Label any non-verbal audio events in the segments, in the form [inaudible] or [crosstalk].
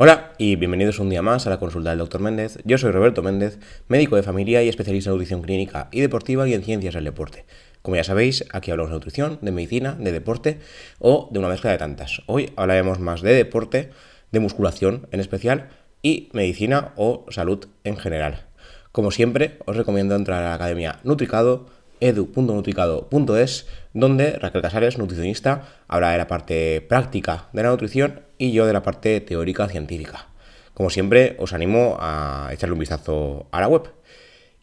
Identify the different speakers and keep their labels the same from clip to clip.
Speaker 1: Hola y bienvenidos un día más a la consulta del Dr. Méndez. Yo soy Roberto Méndez, médico de familia y especialista en nutrición clínica y deportiva y en ciencias del deporte. Como ya sabéis, aquí hablamos de nutrición, de medicina, de deporte o de una mezcla de tantas. Hoy hablaremos más de deporte, de musculación en especial y medicina o salud en general. Como siempre, os recomiendo entrar a la academia Nutricado edu.nutricado.es, donde Raquel Casares, nutricionista, habla de la parte práctica de la nutrición y yo de la parte teórica científica. Como siempre, os animo a echarle un vistazo a la web.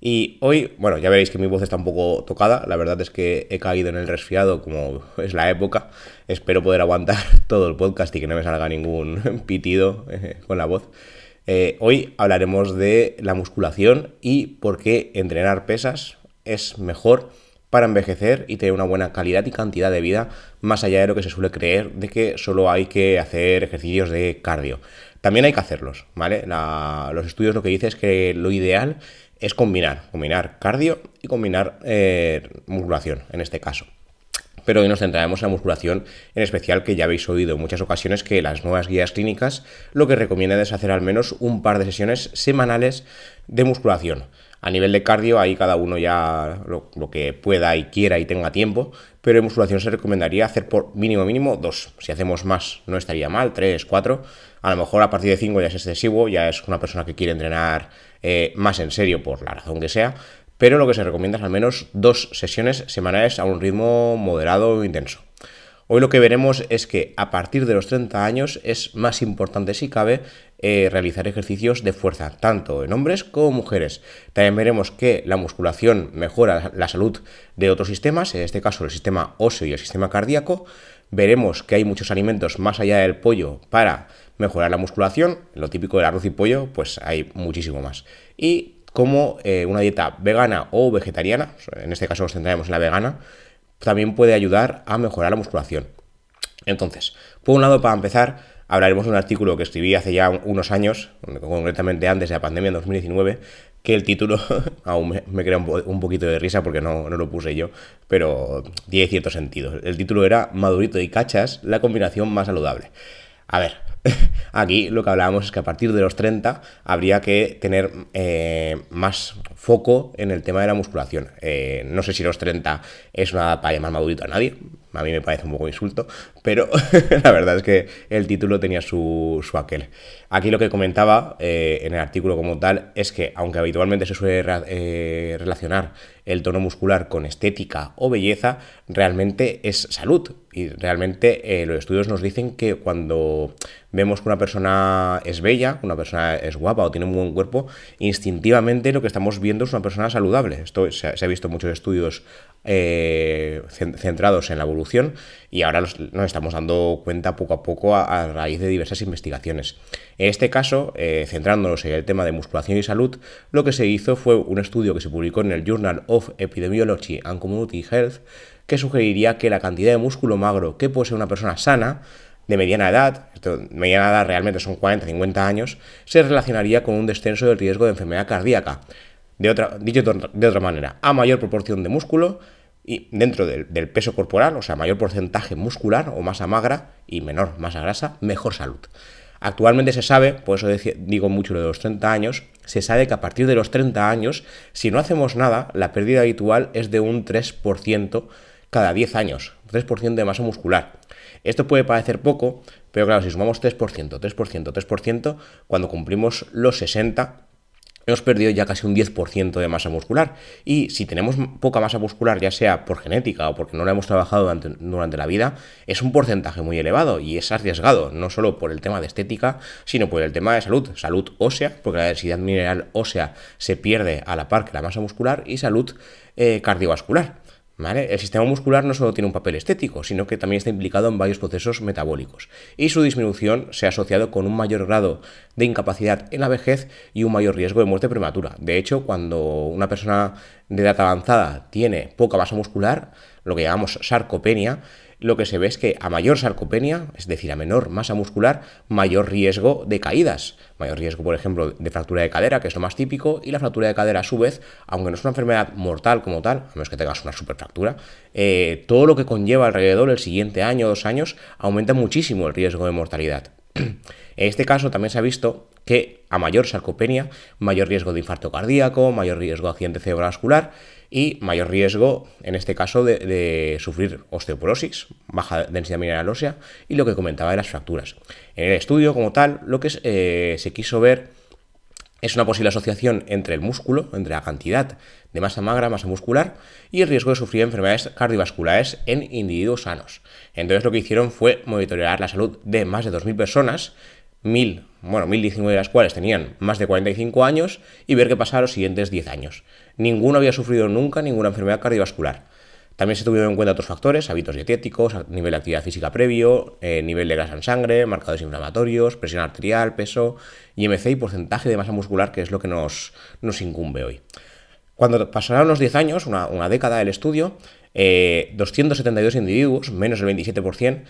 Speaker 1: Y hoy, bueno, ya veréis que mi voz está un poco tocada, la verdad es que he caído en el resfriado como [laughs] es la época, espero poder aguantar [laughs] todo el podcast y que no me salga ningún [laughs] pitido eh, con la voz. Eh, hoy hablaremos de la musculación y por qué entrenar pesas es mejor para envejecer y tener una buena calidad y cantidad de vida, más allá de lo que se suele creer de que solo hay que hacer ejercicios de cardio. También hay que hacerlos, ¿vale? los estudios lo que dicen es que lo ideal es combinar, combinar cardio y combinar eh, musculación, en este caso. Pero hoy nos centraremos en la musculación, en especial que ya habéis oído en muchas ocasiones que las nuevas guías clínicas lo que recomiendan es hacer al menos un par de sesiones semanales de musculación. A nivel de cardio, ahí cada uno ya lo, que pueda y quiera y tenga tiempo, pero en musculación se recomendaría hacer por mínimo mínimo dos. Si hacemos más no estaría mal, tres, cuatro. A lo mejor a partir de cinco ya es excesivo, ya es una persona que quiere entrenar eh, más en serio por la razón que sea, pero lo que se recomienda es al menos dos sesiones semanales a un ritmo moderado o intenso. Hoy lo que veremos es que a partir de los 30 años es más importante, si cabe, eh, realizar ejercicios de fuerza, tanto en hombres como mujeres. También veremos que la musculación mejora la salud de otros sistemas, en este caso el sistema óseo y el sistema cardíaco. Veremos que hay muchos alimentos más allá del pollo para mejorar la musculación. Lo típico del arroz y pollo, pues hay muchísimo más. Y como eh, una dieta vegana o vegetariana, en este caso nos centraremos en la vegana, también puede ayudar a mejorar la musculación. Entonces, por un lado, para empezar, hablaremos de un artículo que escribí hace ya unos años, concretamente antes de la pandemia en 2019, que el título [laughs] aún me, crea un, poquito de risa porque no, no, lo puse yo, pero tiene cierto sentido. El título era Madurito y Cachas, la combinación más saludable. A ver, [laughs] aquí lo que hablábamos es que a partir de los 30 habría que tener eh, más foco en el tema de la musculación. Eh, no sé si los 30 es una para llamar madurito a nadie, a mí me parece un poco insulto, pero [laughs] la verdad es que el título tenía su, su aquel. Aquí lo que comentaba eh, en el artículo como tal es que, aunque habitualmente se suele eh, relacionar el tono muscular con estética o belleza, realmente es salud. Y realmente eh, los estudios nos dicen que cuando vemos que una persona es bella, una persona es guapa o tiene un buen cuerpo, instintivamente lo que estamos viendo es una persona saludable. Esto se, ha visto en muchos estudios centrados en la evolución y ahora nos, estamos dando cuenta poco a poco a, raíz de diversas investigaciones. En este caso, eh, centrándonos en el tema de musculación y salud, lo que se hizo fue un estudio que se publicó en el Journal of Epidemiology and Community Health que sugeriría que la cantidad de músculo magro que posee una persona sana de mediana edad, mediana edad realmente son 40-50 años, se relacionaría con un descenso del riesgo de enfermedad cardíaca. De otra, dicho de otra manera, a mayor proporción de músculo, y dentro del, peso corporal, o sea, mayor porcentaje muscular o masa magra y menor masa grasa, mejor salud. Actualmente se sabe, por eso digo mucho lo de los 30 años, se sabe que a partir de los 30 años, si no hacemos nada, la pérdida habitual es de un 3% cada 10 años, 3% de masa muscular. Esto puede parecer poco, pero claro, si sumamos 3%, 3%, 3%, cuando cumplimos los 60, hemos perdido ya casi un 10% de masa muscular. Y si tenemos poca masa muscular, ya sea por genética o porque no la hemos trabajado durante, la vida, es un porcentaje muy elevado y es arriesgado, no solo por el tema de estética, sino por el tema de salud. Salud ósea, porque la densidad mineral ósea se pierde a la par que la masa muscular, y salud eh, cardiovascular. El sistema muscular no solo tiene un papel estético, sino que también está implicado en varios procesos metabólicos, y su disminución se ha asociado con un mayor grado de incapacidad en la vejez y un mayor riesgo de muerte prematura. De hecho, cuando una persona de edad avanzada tiene poca masa muscular, lo que llamamos sarcopenia, lo que se ve es que a mayor sarcopenia, es decir, a menor masa muscular, mayor riesgo de caídas. Mayor riesgo, por ejemplo, de fractura de cadera, que es lo más típico, y la fractura de cadera, a su vez, aunque no es una enfermedad mortal como tal, a menos que tengas una superfractura, eh, todo lo que conlleva alrededor el siguiente año o dos años aumenta muchísimo el riesgo de mortalidad. [clears throat] En este caso también se ha visto que a mayor sarcopenia, mayor riesgo de infarto cardíaco, mayor riesgo de accidente cerebrovascular y mayor riesgo, en este caso, de, sufrir osteoporosis, baja densidad mineral ósea y lo que comentaba de las fracturas. En el estudio, como tal, lo que eh, se quiso ver es una posible asociación entre el músculo, entre la cantidad de masa magra, masa muscular, y el riesgo de sufrir enfermedades cardiovasculares en individuos sanos. Entonces lo que hicieron fue monitorear la salud de más de 2.000 personas, 1.000, bueno, 1.019 de las cuales tenían más de 45 años, y ver qué pasaba los siguientes 10 años. Ninguno había sufrido nunca ninguna enfermedad cardiovascular. También se tuvieron en cuenta otros factores, hábitos dietéticos, nivel de actividad física previo, eh, nivel de grasa en sangre, marcadores inflamatorios, presión arterial, peso, IMC y porcentaje de masa muscular, que es lo que nos, incumbe hoy. Cuando pasaron los 10 años, una, década del estudio, 272 eh, individuos, menos del 27%,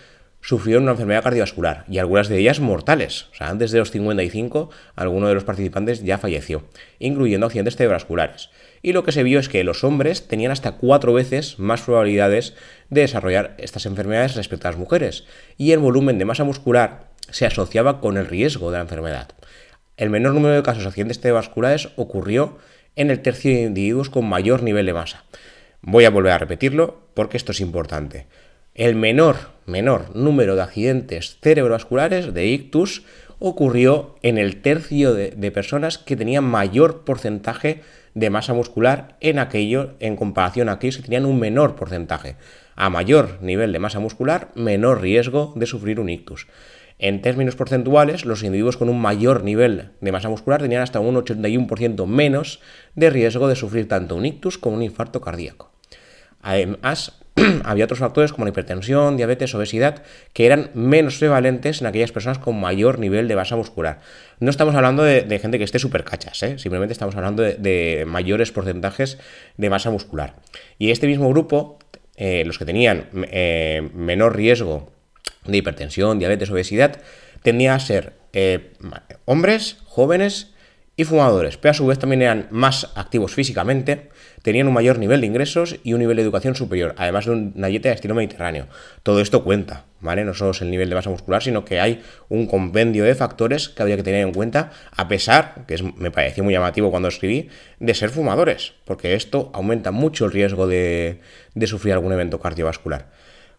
Speaker 1: sufrieron una enfermedad cardiovascular y algunas de ellas mortales. O sea, antes de los 55, alguno de los participantes ya falleció, incluyendo accidentes cerebrovasculares y lo que se vio es que los hombres tenían hasta cuatro veces más probabilidades de desarrollar estas enfermedades respecto a las mujeres, y el volumen de masa muscular se asociaba con el riesgo de la enfermedad. El menor número de casos de accidentes cerebrovasculares ocurrió en el tercio de individuos con mayor nivel de masa. Voy a volver a repetirlo porque esto es importante. El menor, menor número de accidentes cerebrovasculares de ictus ocurrió en el tercio de, personas que tenían mayor porcentaje de masa muscular en aquello en comparación a aquellos que tenían un menor porcentaje. A mayor nivel de masa muscular, menor riesgo de sufrir un ictus. En términos porcentuales, los individuos con un mayor nivel de masa muscular tenían hasta un 81% menos de riesgo de sufrir tanto un ictus como un infarto cardíaco. Además, [clears throat] había otros factores como la hipertensión, diabetes, obesidad, que eran menos prevalentes en aquellas personas con mayor nivel de masa muscular. No estamos hablando de, gente que esté súper cachas, ¿eh? simplemente estamos hablando de, mayores porcentajes de masa muscular. Y este mismo grupo, eh, los que tenían eh, menor riesgo de hipertensión, diabetes, obesidad, tendía a ser hombres, jóvenes, y fumadores, pero a su vez también eran más activos físicamente, tenían un mayor nivel de ingresos y un nivel de educación superior, además de una dieta de estilo mediterráneo. Todo esto cuenta, ¿vale? No solo es el nivel de masa muscular, sino que hay un compendio de factores que habría que tener en cuenta, a pesar, que me pareció muy llamativo cuando escribí, de ser fumadores, porque esto aumenta mucho el riesgo de, de sufrir algún evento cardiovascular.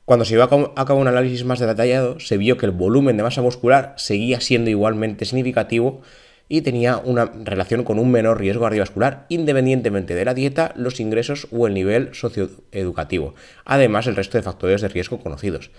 Speaker 1: Cuando se llevó a cabo un análisis más detallado, se vio que el volumen de masa muscular seguía siendo igualmente significativo y tenía una relación con un menor riesgo cardiovascular independientemente de la dieta, los ingresos o el nivel socioeducativo, además el resto de factores de riesgo conocidos.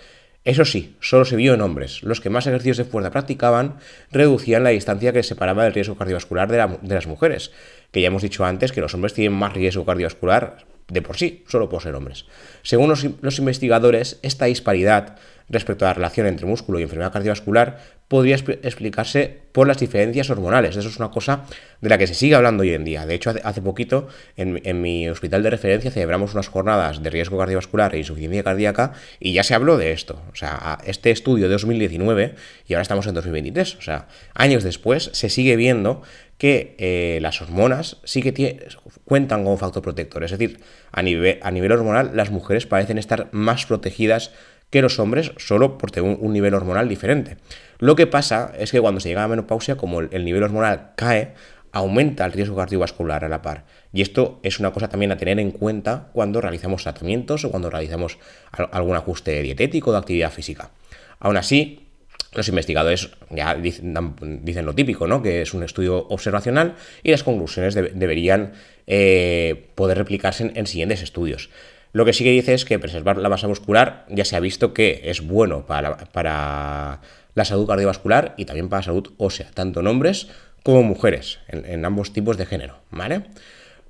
Speaker 1: Eso sí, solo se vio en hombres. Los que más ejercicios de fuerza practicaban reducían la distancia que separaba del riesgo cardiovascular de, de las mujeres, que ya hemos dicho antes que los hombres tienen más riesgo cardiovascular de por sí, solo por ser hombres. Según los, investigadores, esta disparidad respecto a la relación entre músculo y enfermedad cardiovascular podría explicarse por las diferencias hormonales. Eso es una cosa de la que se sigue hablando hoy en día. De hecho, hace, poquito en, mi hospital de referencia celebramos unas jornadas de riesgo cardiovascular e insuficiencia cardíaca y ya se habló de esto. O sea, este estudio de 2019 y ahora estamos en 2023. O sea, años después se sigue viendo que eh, las hormonas sí que cuentan como factor protector. Es decir, a nivel, hormonal las mujeres parecen estar más protegidas que los hombres solo por tener un, nivel hormonal diferente. Lo que pasa es que cuando se llega a la menopausia, como el, nivel hormonal cae, aumenta el riesgo cardiovascular a la par. Y esto es una cosa también a tener en cuenta cuando realizamos tratamientos o cuando realizamos algún ajuste dietético o de actividad física. Aún así, los investigadores ya dicen, lo típico, ¿no? que es un estudio observacional y las conclusiones deberían eh, poder replicarse en, siguientes estudios. Lo que sí que dice es que preservar la masa muscular ya se ha visto que es bueno para, para la salud cardiovascular y también para la salud ósea, tanto en hombres como mujeres, en, ambos tipos de género. ¿vale?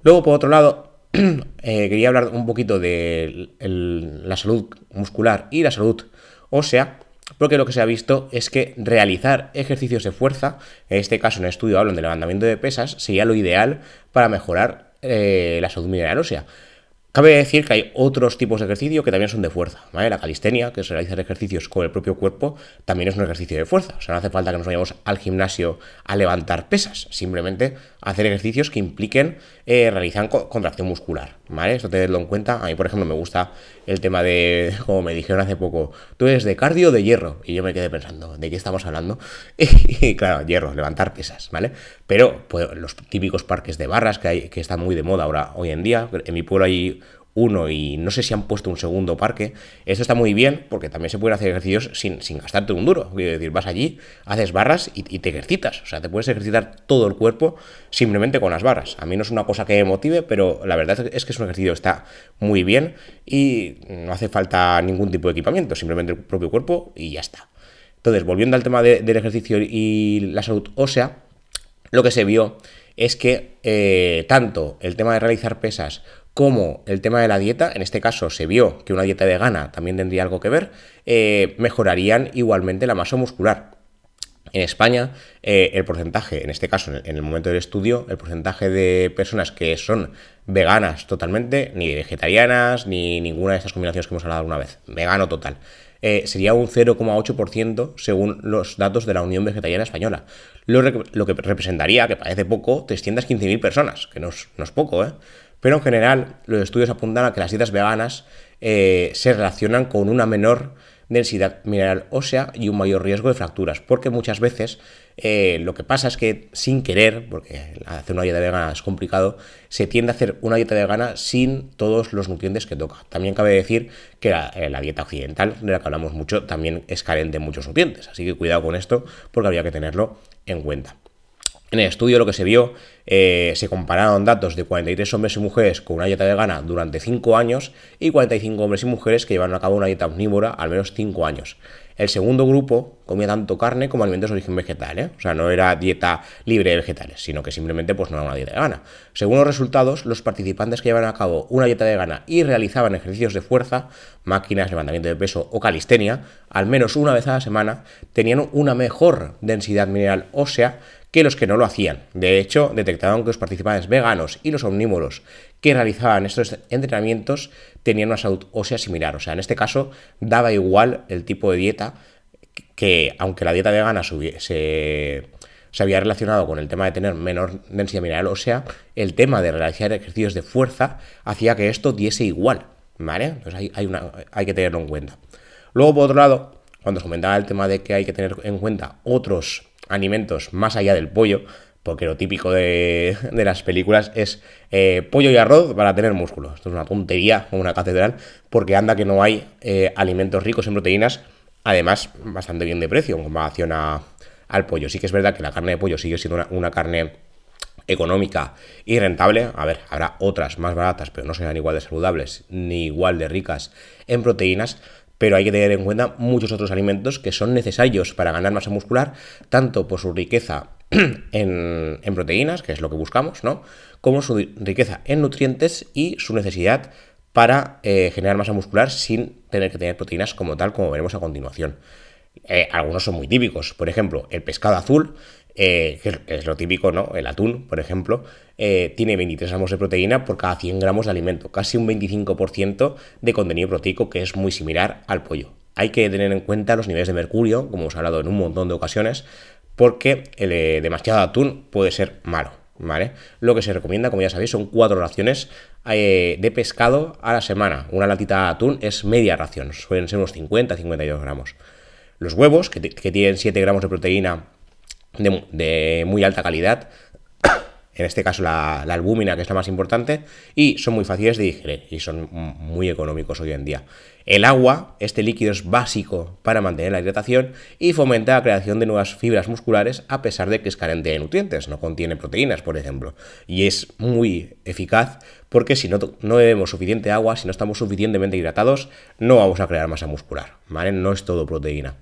Speaker 1: Luego, por otro lado, [clears throat] eh, quería hablar un poquito de la salud muscular y la salud ósea porque lo que se ha visto es que realizar ejercicios de fuerza, en este caso en el estudio hablan de levantamiento de pesas, sería lo ideal para mejorar eh, la salud mineral ósea. Cabe decir que hay otros tipos de ejercicio que también son de fuerza. La calistenia, que es realizar ejercicios con el propio cuerpo, también es un ejercicio de fuerza. O sea, no hace falta que nos vayamos al gimnasio a levantar pesas, simplemente hacer ejercicios que impliquen eh, realizar contracción muscular. ¿vale? Esto tenedlo en cuenta. A mí, por ejemplo, me gusta el tema de, [laughs] como me dijeron hace poco, tú eres de cardio o de hierro. Y yo me quedé pensando, ¿de qué estamos hablando? [laughs] y claro, hierro, levantar pesas, ¿vale? Pero pues, los típicos parques de barras que, hay, que están muy de moda ahora hoy en día, en mi pueblo hay uno y no sé si han puesto un segundo parque. Esto está muy bien porque también se pueden hacer ejercicios sin, sin gastarte un duro. Quiero decir, vas allí, haces barras y, te ejercitas. O sea, te puedes ejercitar todo el cuerpo simplemente con las barras. A mí no es una cosa que me motive, pero la verdad es que es un ejercicio que está muy bien y no hace falta ningún tipo de equipamiento, simplemente el propio cuerpo y ya está. Entonces, volviendo al tema del ejercicio y la salud ósea, lo que se vio es que eh, tanto el tema de realizar pesas como el tema de la dieta, en este caso se vio que una dieta vegana también tendría algo que ver, eh, mejorarían igualmente la masa muscular. En España, eh, el porcentaje, en este caso, en el momento del estudio, el porcentaje de personas que son veganas totalmente, ni vegetarianas, ni ninguna de estas combinaciones que hemos hablado alguna vez, vegano total, eh, sería un 0,8% según los datos de la Unión Vegetariana Española. Lo, que representaría, que parece poco, 315.000 personas, que no no es poco, ¿eh? Pero en general, los estudios apuntan a que las dietas veganas eh, se relacionan con una menor densidad mineral ósea y un mayor riesgo de fracturas, porque muchas veces eh, lo que pasa es que sin querer, porque hacer una dieta vegana es complicado, se tiende a hacer una dieta vegana sin todos los nutrientes que toca. También cabe decir que la, eh, la dieta occidental, de la que hablamos mucho, también es carente de muchos nutrientes, así que cuidado con esto porque habría que tenerlo en cuenta. En el estudio lo que se vio, eh, se compararon datos de 43 hombres y mujeres con una dieta vegana durante 5 años y 45 hombres y mujeres que llevaron a cabo una dieta omnívora al menos 5 años. El segundo grupo comía tanto carne como alimentos de origen vegetal, ¿eh? o sea, no era dieta libre de vegetales, sino que simplemente pues, no era una dieta vegana. Según los resultados, los participantes que llevaban a cabo una dieta vegana y realizaban ejercicios de fuerza, máquinas, levantamiento de peso o calistenia, al menos una vez a la semana, tenían una mejor densidad mineral ósea que los que no lo hacían. De hecho, detectaron que los participantes veganos y los omnívoros que realizaban estos entrenamientos tenían una salud ósea similar. O sea, en este caso daba igual el tipo de dieta que, aunque la dieta vegana se, se, había relacionado con el tema de tener menor densidad mineral ósea, el tema de realizar ejercicios de fuerza hacía que esto diese igual. ¿Vale? Entonces hay, hay, una, hay que tenerlo en cuenta. Luego, por otro lado, cuando se comentaba el tema de que hay que tener en cuenta otros alimentos más allá del pollo, porque lo típico de, las películas es eh, pollo y arroz para tener músculo. Esto es una tontería o una catedral, porque anda que no hay eh, alimentos ricos en proteínas, además bastante bien de precio en comparación al pollo. Sí que es verdad que la carne de pollo sigue siendo una, una carne económica y rentable. A ver, habrá otras más baratas, pero no serán igual de saludables ni igual de ricas en proteínas pero hay que tener en cuenta muchos otros alimentos que son necesarios para ganar masa muscular, tanto por su riqueza [clears throat] en, proteínas, que es lo que buscamos, ¿no? Como su riqueza en nutrientes y su necesidad para eh, generar masa muscular sin tener que tener proteínas como tal, como veremos a continuación. Eh, algunos son muy típicos, por ejemplo, el pescado azul eh, que es lo típico, ¿no? El atún, por ejemplo, eh, tiene 23 gramos de proteína por cada 100 gramos de alimento, casi un 25% de contenido proteico, que es muy similar al pollo. Hay que tener en cuenta los niveles de mercurio, como hemos hablado en un montón de ocasiones, porque el eh, demasiado atún puede ser malo. ¿Vale? Lo que se recomienda, como ya sabéis, son cuatro raciones de pescado a la semana. Una latita de atún es media ración, suelen ser unos 50-52 gramos. Los huevos, que, que tienen 7 gramos de proteína de, muy alta calidad, [coughs] en este caso la, albúmina, que es la más importante, y son muy fáciles de digerir y son muy económicos hoy en día. El agua, este líquido es básico para mantener la hidratación y fomenta la creación de nuevas fibras musculares a pesar de que es carente de nutrientes, no contiene proteínas, por ejemplo. Y es muy eficaz porque si no, no bebemos suficiente agua, si no estamos suficientemente hidratados, no vamos a crear masa muscular, ¿vale? No es todo proteína.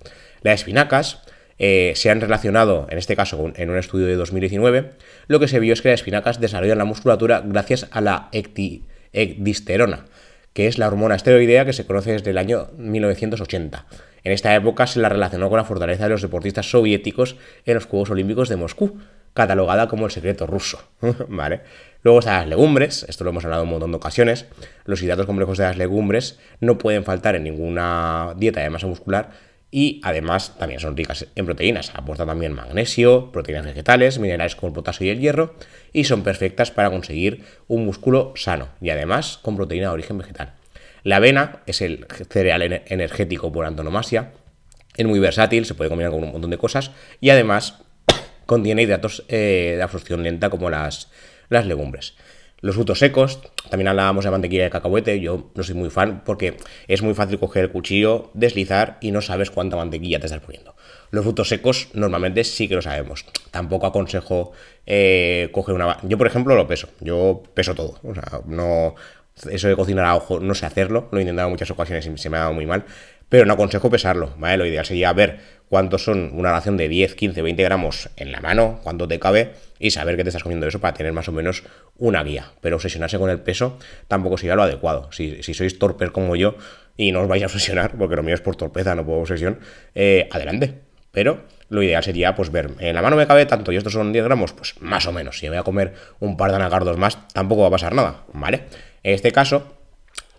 Speaker 1: Las espinacas eh, se han relacionado, en este caso en un estudio de 2019, lo que se vio es que las espinacas desarrollan la musculatura gracias a la ecdisterona, que es la hormona esteroidea que se conoce desde el año 1980. En esta época se la relacionó con la fortaleza de los deportistas soviéticos en los Juegos Olímpicos de Moscú. catalogada como el secreto ruso, [laughs] ¿vale? Luego están las legumbres, esto lo hemos hablado un montón de ocasiones, los hidratos complejos de las legumbres no pueden faltar en ninguna dieta de masa muscular y además también son ricas en proteínas, aportan también magnesio, proteínas vegetales, minerales como el potasio y el hierro y son perfectas para conseguir un músculo sano y además con proteína de origen vegetal. La avena es el cereal energético por antonomasia, es muy versátil, se puede combinar con un montón de cosas y además [coughs] contiene hidratos eh, de absorción lenta como las, las legumbres. Los frutos secos, también hablábamos de mantequilla de cacahuete, yo no soy muy fan porque es muy fácil coger el cuchillo, deslizar y no sabes cuánta mantequilla te estás poniendo. Los frutos secos normalmente sí que lo sabemos. Tampoco aconsejo eh, coger una... Yo, por ejemplo, lo peso. Yo peso todo. O sea, no... Eso de cocinar a ojo no sé hacerlo. Lo he intentado en muchas ocasiones y se me ha dado muy mal pero no aconsejo pesarlo, ¿vale? Lo ideal sería ver cuántos son una ración de 10, 15, 20 gramos en la mano, cuánto te cabe y saber que te estás comiendo eso para tener más o menos una guía. Pero obsesionarse con el peso tampoco sería lo adecuado. Si, sois torpes como yo y no os vais a obsesionar, porque lo mío es por torpeza, no por obsesión, eh, adelante. Pero lo ideal sería pues ver, en la mano me cabe tanto y estos son 10 gramos, pues más o menos. Si me voy a comer un par de anacardos más, tampoco va a pasar nada, ¿vale? En este caso,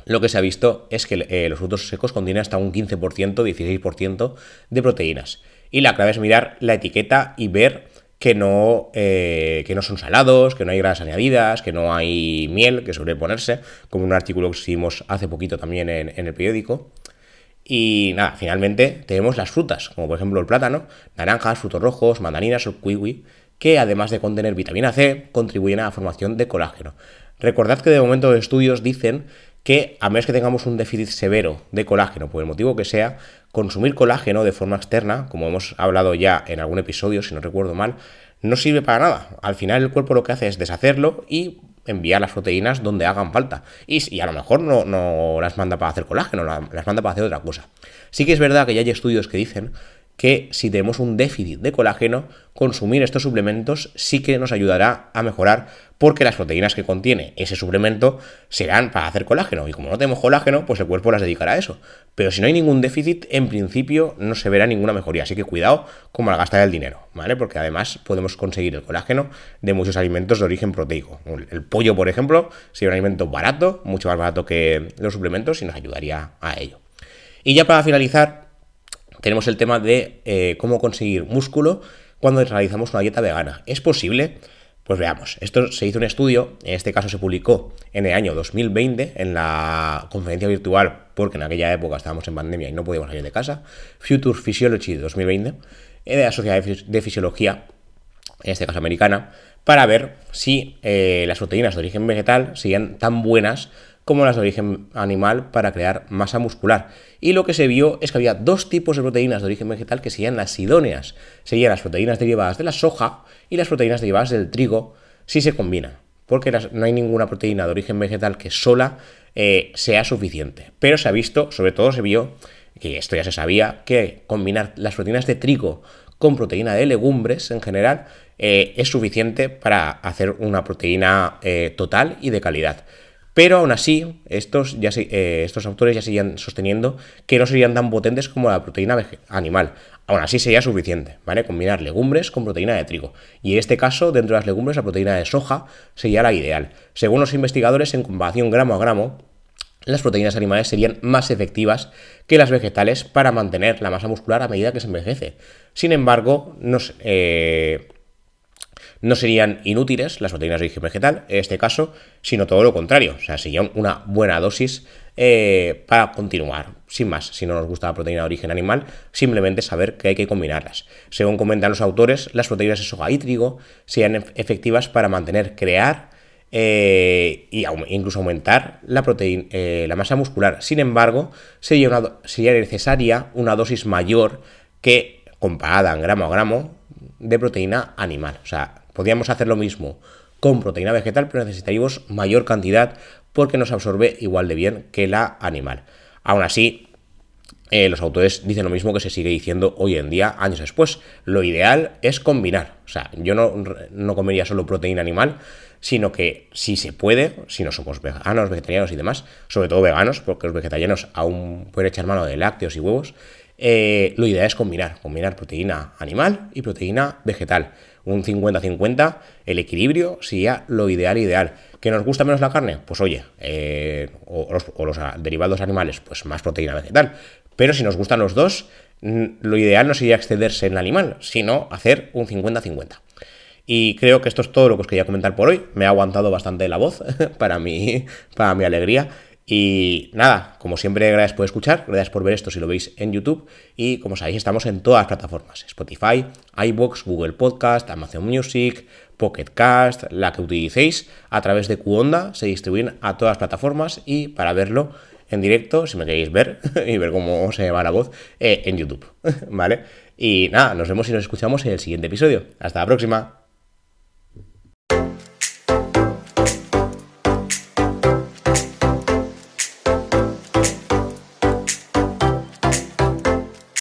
Speaker 1: lo que se ha visto es que eh, los frutos secos contienen hasta un 15%, 16% de proteínas. Y la clave es mirar la etiqueta y ver que no, eh, que no son salados, que no hay grasas añadidas, que no hay miel que suele ponerse, como un artículo que hicimos hace poquito también en, en el periódico. Y nada, finalmente tenemos las frutas, como por ejemplo el plátano, naranjas, frutos rojos, mandarinas o kiwi, que además de contener vitamina C, contribuyen a la formación de colágeno. Recordad que de momento los estudios dicen que a menos que tengamos un déficit severo de colágeno, por el motivo que sea, consumir colágeno de forma externa, como hemos hablado ya en algún episodio, si no recuerdo mal, no sirve para nada. Al final el cuerpo lo que hace es deshacerlo y enviar las proteínas donde hagan falta. Y, a lo mejor no, no, las manda para hacer colágeno, las manda para hacer otra cosa. Sí que es verdad que ya hay estudios que dicen que si tenemos un déficit de colágeno, consumir estos suplementos sí que nos ayudará a mejorar porque las proteínas que contiene ese suplemento serán para hacer colágeno y como no tenemos colágeno, pues el cuerpo las dedicará a eso. Pero si no hay ningún déficit, en principio no se verá ninguna mejoría, así que cuidado con malgastar el dinero, ¿vale? Porque además podemos conseguir el colágeno de muchos alimentos de origen proteico. El pollo, por ejemplo, sería un alimento barato, mucho más barato que los suplementos y nos ayudaría a ello. Y ya para finalizar, tenemos el tema de eh, cómo conseguir músculo cuando realizamos una dieta vegana. ¿Es posible? Pues veamos, esto se hizo un estudio, en este caso se publicó en el año 2020 en la conferencia virtual, porque en aquella época estábamos en pandemia y no podíamos salir de casa, Future Physiology 2020, de la Sociedad de Fisiología, en este caso americana, para ver si eh, las proteínas de origen vegetal serían tan buenas como las de origen animal para crear masa muscular. Y lo que se vio es que había dos tipos de proteínas de origen vegetal que serían las idóneas. Serían las proteínas derivadas de la soja y las proteínas derivadas del trigo si se combinan. Porque no hay ninguna proteína de origen vegetal que sola eh, sea suficiente. Pero se ha visto, sobre todo se vio, que esto ya se sabía, que combinar las proteínas de trigo con proteína de legumbres en general eh, es suficiente para hacer una proteína eh, total y de calidad. Pero aún así, estos, ya eh, estos autores ya siguen sosteniendo que no serían tan potentes como la proteína animal. Aún así sería suficiente, ¿vale? Combinar legumbres con proteína de trigo. Y en este caso, dentro de las legumbres, la proteína de soja sería la ideal. Según los investigadores, en comparación gramo a gramo, las proteínas animales serían más efectivas que las vegetales para mantener la masa muscular a medida que se envejece. Sin embargo, nos, eh, no serían inútiles las proteínas de origen vegetal, en este caso, sino todo lo contrario. O sea, sería una buena dosis eh, para continuar. Sin más, si no nos gusta la proteína de origen animal, simplemente saber que hay que combinarlas. Según comentan los autores, las proteínas de soja y trigo serían efectivas para mantener, crear e incluso aumentar la, eh, la masa muscular. Sin embargo, sería, una, sería necesaria una dosis mayor que comparada en gramo a gramo de proteína animal. O sea, podríamos hacer lo mismo con proteína vegetal, pero necesitaríamos mayor cantidad porque nos absorbe igual de bien que la animal. Aún así, eh, los autores dicen lo mismo que se sigue diciendo hoy en día, años después. Lo ideal es combinar. O sea, yo no, no comería solo proteína animal, sino que si se puede, si no somos veganos, vegetarianos y demás, sobre todo veganos, porque los vegetarianos aún pueden echar mano de lácteos y huevos, eh, lo ideal es combinar, combinar proteína animal y proteína vegetal. Un 50-50, el equilibrio sería lo ideal, ideal. ¿Que nos gusta menos la carne? Pues oye, eh, o, los, los, derivados animales, pues más proteína vegetal. Pero si nos gustan los dos, lo ideal no sería excederse en el animal, sino hacer un 50-50. Y creo que esto es todo lo que os quería comentar por hoy. Me ha aguantado bastante la voz [laughs] para mi, para mi alegría. Y nada, como siempre, gracias por escuchar, gracias por ver esto si lo veis en YouTube. Y como sabéis, estamos en todas las plataformas: Spotify, iBox, Google Podcast, Amazon Music, Pocket Cast, la que utilicéis. A través de Qonda se distribuyen a todas las plataformas. Y para verlo en directo, si me queréis ver [laughs] y ver cómo se va la voz, eh, en YouTube. [laughs] ¿Vale? Y nada, nos vemos y nos escuchamos en el siguiente episodio. Hasta la próxima.